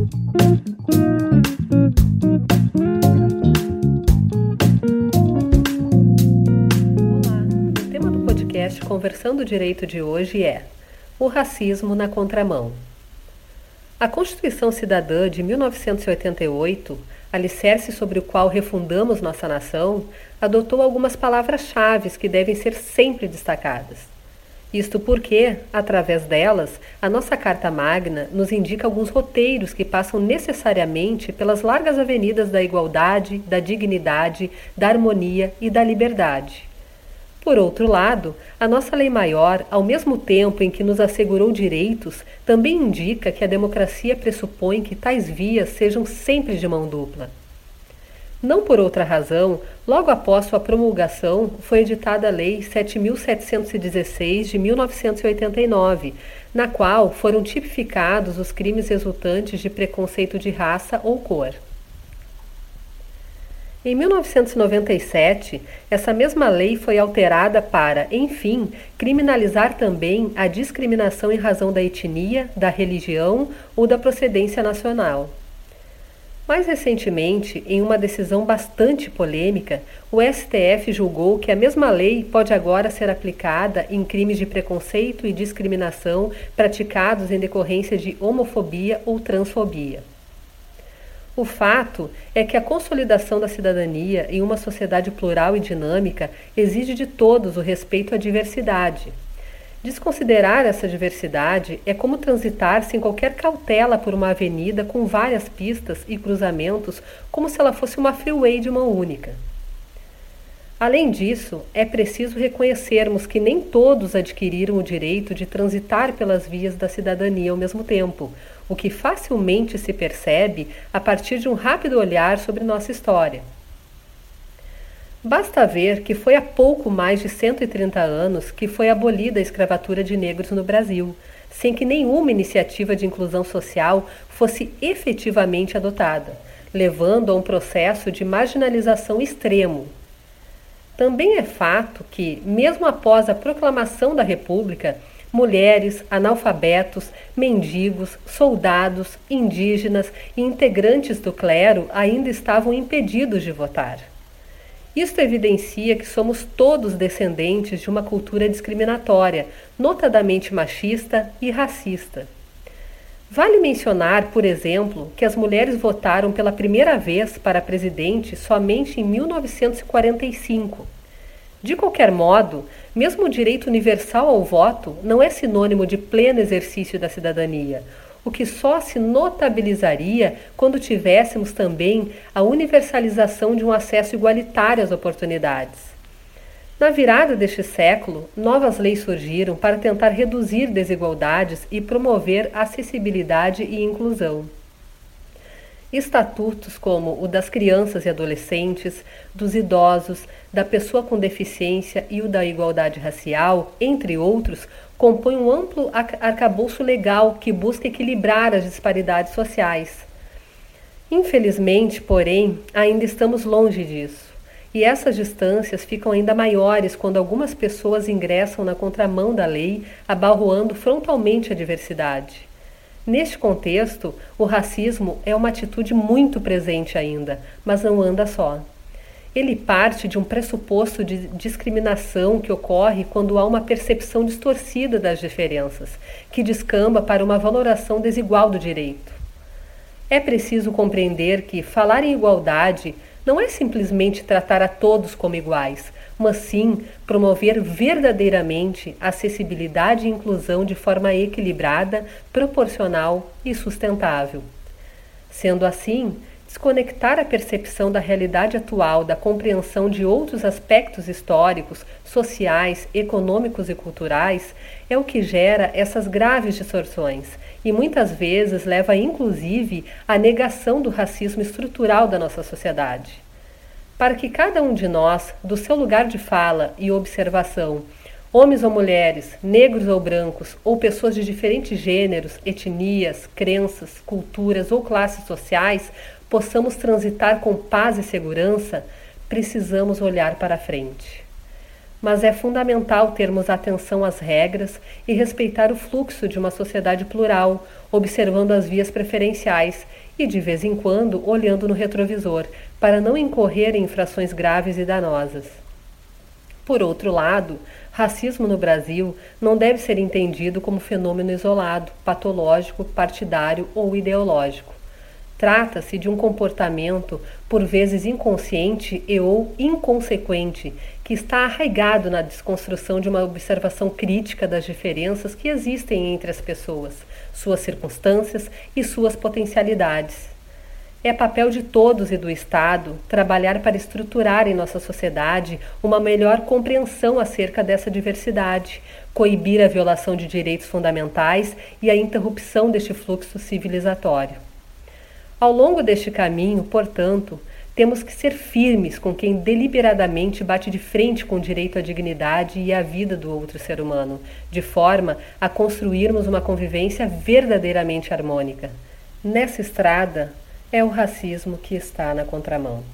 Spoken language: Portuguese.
o tema do podcast Conversando Direito de hoje é o racismo na contramão. A Constituição Cidadã de 1988, alicerce sobre o qual refundamos nossa nação, adotou algumas palavras-chave que devem ser sempre destacadas. Isto porque, através delas, a nossa Carta Magna nos indica alguns roteiros que passam necessariamente pelas largas avenidas da igualdade, da dignidade, da harmonia e da liberdade. Por outro lado, a nossa lei maior, ao mesmo tempo em que nos assegurou direitos, também indica que a democracia pressupõe que tais vias sejam sempre de mão dupla. Não por outra razão, logo após sua promulgação, foi editada a Lei 7.716 de 1989, na qual foram tipificados os crimes resultantes de preconceito de raça ou cor. Em 1997, essa mesma lei foi alterada para, enfim, criminalizar também a discriminação em razão da etnia, da religião ou da procedência nacional. Mais recentemente, em uma decisão bastante polêmica, o STF julgou que a mesma lei pode agora ser aplicada em crimes de preconceito e discriminação praticados em decorrência de homofobia ou transfobia. O fato é que a consolidação da cidadania em uma sociedade plural e dinâmica exige de todos o respeito à diversidade. Desconsiderar essa diversidade é como transitar sem qualquer cautela por uma avenida com várias pistas e cruzamentos, como se ela fosse uma freeway de mão única. Além disso, é preciso reconhecermos que nem todos adquiriram o direito de transitar pelas vias da cidadania ao mesmo tempo, o que facilmente se percebe a partir de um rápido olhar sobre nossa história. Basta ver que foi há pouco mais de 130 anos que foi abolida a escravatura de negros no Brasil, sem que nenhuma iniciativa de inclusão social fosse efetivamente adotada, levando a um processo de marginalização extremo também é fato que, mesmo após a proclamação da República, mulheres, analfabetos, mendigos, soldados, indígenas e integrantes do clero ainda estavam impedidos de votar. Isto evidencia que somos todos descendentes de uma cultura discriminatória, notadamente machista e racista. Vale mencionar, por exemplo, que as mulheres votaram pela primeira vez para presidente somente em 1945. De qualquer modo, mesmo o direito universal ao voto não é sinônimo de pleno exercício da cidadania, o que só se notabilizaria quando tivéssemos também a universalização de um acesso igualitário às oportunidades. Na virada deste século, novas leis surgiram para tentar reduzir desigualdades e promover acessibilidade e inclusão. Estatutos como o das crianças e adolescentes, dos idosos, da pessoa com deficiência e o da igualdade racial, entre outros, compõem um amplo arcabouço legal que busca equilibrar as disparidades sociais. Infelizmente, porém, ainda estamos longe disso. E essas distâncias ficam ainda maiores quando algumas pessoas ingressam na contramão da lei, abalroando frontalmente a diversidade. Neste contexto, o racismo é uma atitude muito presente ainda, mas não anda só. Ele parte de um pressuposto de discriminação que ocorre quando há uma percepção distorcida das diferenças, que descamba para uma valoração desigual do direito. É preciso compreender que falar em igualdade não é simplesmente tratar a todos como iguais, mas sim promover verdadeiramente acessibilidade e inclusão de forma equilibrada, proporcional e sustentável. Sendo assim, desconectar a percepção da realidade atual da compreensão de outros aspectos históricos, sociais, econômicos e culturais é o que gera essas graves distorções e muitas vezes leva inclusive à negação do racismo estrutural da nossa sociedade. Para que cada um de nós, do seu lugar de fala e observação, homens ou mulheres, negros ou brancos, ou pessoas de diferentes gêneros, etnias, crenças, culturas ou classes sociais, possamos transitar com paz e segurança, precisamos olhar para frente. mas é fundamental termos atenção às regras e respeitar o fluxo de uma sociedade plural, observando as vias preferenciais e, de vez em quando, olhando no retrovisor, para não incorrer em infrações graves e danosas. Por outro lado, racismo no Brasil não deve ser entendido como fenômeno isolado, patológico, partidário ou ideológico. Trata-se de um comportamento, por vezes inconsciente e ou inconsequente, que está arraigado na desconstrução de uma observação crítica das diferenças que existem entre as pessoas, suas circunstâncias e suas potencialidades. É papel de todos e do Estado trabalhar para estruturar em nossa sociedade uma melhor compreensão acerca dessa diversidade, coibir a violação de direitos fundamentais e a interrupção deste fluxo civilizatório. Ao longo deste caminho, portanto, temos que ser firmes com quem deliberadamente bate de frente com o direito à dignidade e à vida do outro ser humano, de forma a construirmos uma convivência verdadeiramente harmônica. Nessa estrada, é o racismo que está na contramão.